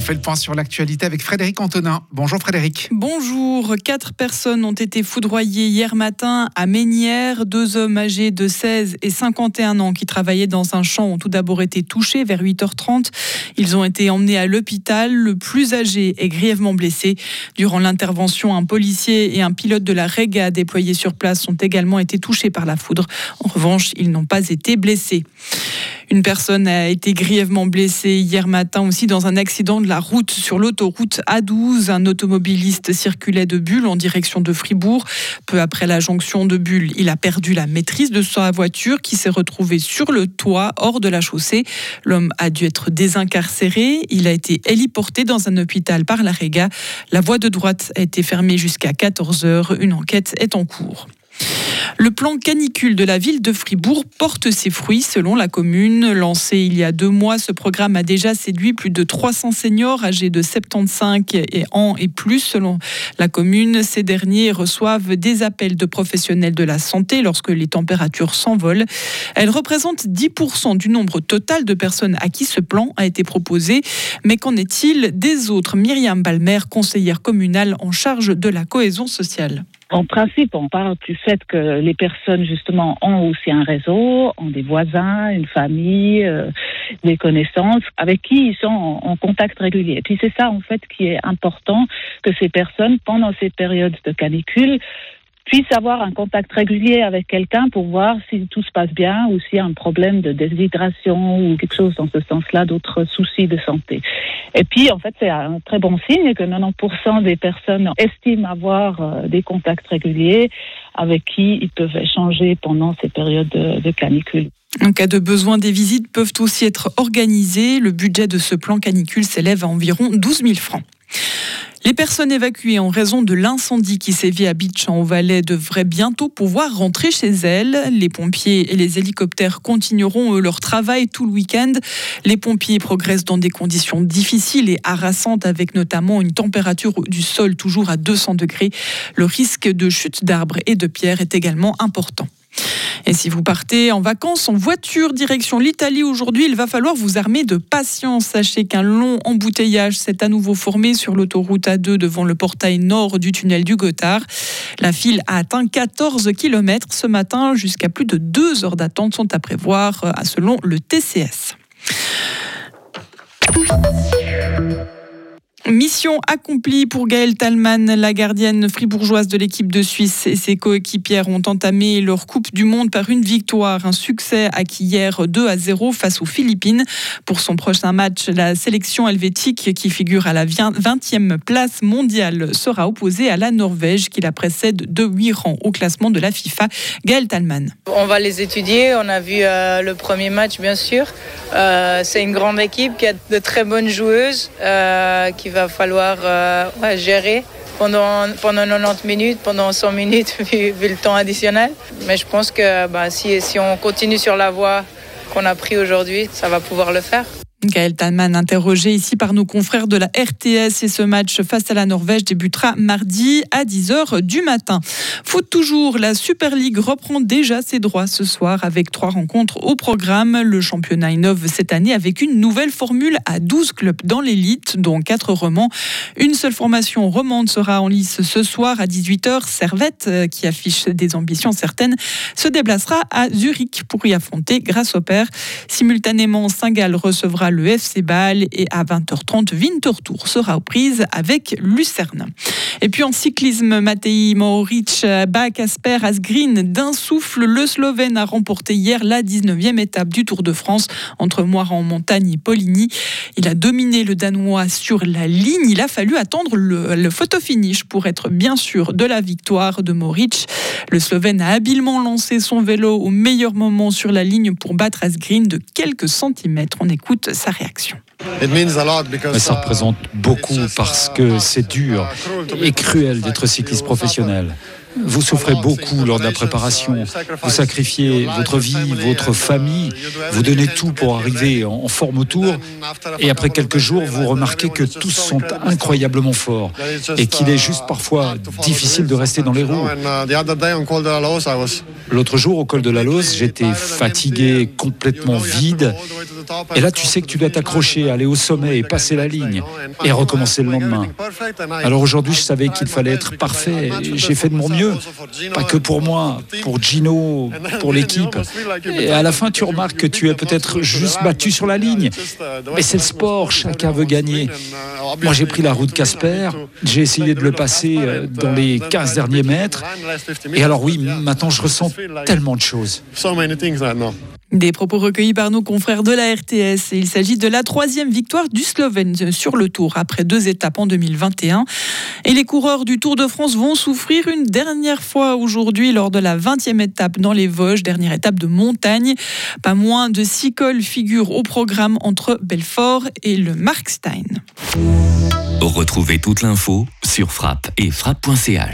On fait le point sur l'actualité avec Frédéric Antonin. Bonjour Frédéric. Bonjour. Quatre personnes ont été foudroyées hier matin à Ménières. Deux hommes âgés de 16 et 51 ans qui travaillaient dans un champ ont tout d'abord été touchés vers 8h30. Ils ont été emmenés à l'hôpital. Le plus âgé est grièvement blessé. Durant l'intervention, un policier et un pilote de la Rega déployés sur place ont également été touchés par la foudre. En revanche, ils n'ont pas été blessés. Une personne a été grièvement blessée hier matin aussi dans un accident de la route sur l'autoroute A12. Un automobiliste circulait de Bulle en direction de Fribourg. Peu après la jonction de Bulle, il a perdu la maîtrise de sa voiture qui s'est retrouvée sur le toit hors de la chaussée. L'homme a dû être désincarcéré. Il a été héliporté dans un hôpital par la Réga. La voie de droite a été fermée jusqu'à 14 heures. Une enquête est en cours. Le plan canicule de la ville de Fribourg porte ses fruits selon la commune. Lancé il y a deux mois, ce programme a déjà séduit plus de 300 seniors âgés de 75 ans et plus selon la commune. Ces derniers reçoivent des appels de professionnels de la santé lorsque les températures s'envolent. Elles représentent 10% du nombre total de personnes à qui ce plan a été proposé. Mais qu'en est-il des autres? Myriam Balmer, conseillère communale en charge de la cohésion sociale. En principe, on parle du fait que les personnes, justement, ont aussi un réseau, ont des voisins, une famille, euh, des connaissances avec qui ils sont en, contact régulier. Et puis c'est ça, en fait, qui est important, que ces personnes, pendant ces périodes de canicule, puisse avoir un contact régulier avec quelqu'un pour voir si tout se passe bien ou s'il y a un problème de déshydratation ou quelque chose dans ce sens-là, d'autres soucis de santé. Et puis, en fait, c'est un très bon signe que 90% des personnes estiment avoir euh, des contacts réguliers avec qui ils peuvent échanger pendant ces périodes de, de canicule. En cas de besoin, des visites peuvent aussi être organisées. Le budget de ce plan canicule s'élève à environ 12 000 francs. Les personnes évacuées en raison de l'incendie qui sévit à Beach en Valais devraient bientôt pouvoir rentrer chez elles. Les pompiers et les hélicoptères continueront leur travail tout le week-end. Les pompiers progressent dans des conditions difficiles et harassantes avec notamment une température du sol toujours à 200 degrés. Le risque de chute d'arbres et de pierres est également important. Et si vous partez en vacances en voiture direction l'Italie aujourd'hui, il va falloir vous armer de patience. Sachez qu'un long embouteillage s'est à nouveau formé sur l'autoroute A2 devant le portail nord du tunnel du Gothard. La file a atteint 14 km ce matin. Jusqu'à plus de deux heures d'attente sont à prévoir euh, selon le TCS. Mission accomplie pour Gaëlle Talman, la gardienne fribourgeoise de l'équipe de Suisse et ses coéquipières ont entamé leur Coupe du Monde par une victoire, un succès acquis hier 2 à 0 face aux Philippines. Pour son prochain match, la sélection helvétique qui figure à la 20e place mondiale sera opposée à la Norvège qui la précède de 8 rangs au classement de la FIFA. Gaëlle Talman. On va les étudier, on a vu euh, le premier match bien sûr. Euh, c'est une grande équipe qui a de très bonnes joueuses euh, qui va falloir euh, gérer pendant, pendant 90 minutes, pendant 100 minutes, vu, le temps additionnel. Mais je pense que bah, si, si on continue sur la voie qu'on a pris aujourd'hui, ça va pouvoir le faire. Gaël Talman interrogé ici par nos confrères de la RTS et ce match face à la Norvège débutera mardi à 10h du matin. Foot toujours, la Super League reprend déjà ses droits ce soir avec trois rencontres au programme. Le championnat innove cette année avec une nouvelle formule à 12 clubs dans l'élite, dont 4 romans. Une seule formation romande sera en lice ce soir à 18h. Servette, euh, qui affiche des ambitions certaines, se déplacera à Zurich pour y affronter grâce au père. Simultanément, Saint-Gall recevra le FC Bâle et à 20h30, Winterthur sera aux prises avec Lucerne. Et puis en cyclisme, Matej Mohoric bat Kasper Asgreen d'un souffle. Le Slovène a remporté hier la 19e étape du Tour de France entre Moiran, Montagne et Poligny. Il a dominé le Danois sur la ligne. Il a fallu attendre le, le photo finish pour être bien sûr de la victoire de Mohoric. Le Slovène a habilement lancé son vélo au meilleur moment sur la ligne pour battre Asgreen de quelques centimètres. On écoute sa réaction. Ça représente beaucoup parce que c'est dur et cruel d'être cycliste professionnel. Vous souffrez beaucoup lors de la préparation. Vous sacrifiez votre vie, votre famille. Vous donnez tout pour arriver en forme au tour. Et après quelques jours, vous remarquez que tous sont incroyablement forts et qu'il est juste parfois difficile de rester dans les roues. L'autre jour, au col de la Lose, j'étais fatigué, complètement vide. Et là, tu sais que tu dois t'accrocher, aller au sommet et passer la ligne et recommencer le lendemain. Alors aujourd'hui, je savais qu'il fallait être parfait. J'ai fait de mon mieux. Pas que pour moi, pour Gino, pour l'équipe. Et à la fin, tu remarques que tu es peut-être juste battu sur la ligne. Mais c'est le sport, chacun veut gagner. Moi, j'ai pris la route Casper. J'ai essayé de le passer euh, dans les 15 derniers mètres. Et alors oui, maintenant, je ressens tellement de choses. Des propos recueillis par nos confrères de la RTS. il s'agit de la troisième victoire du Slovène sur le Tour après deux étapes en 2021. Et les coureurs du Tour de France vont souffrir une dernière fois aujourd'hui lors de la 20e étape dans les Vosges, dernière étape de montagne. Pas moins de six cols figurent au programme entre Belfort et le Markstein. Retrouvez toute l'info sur frappe et frappe.ch.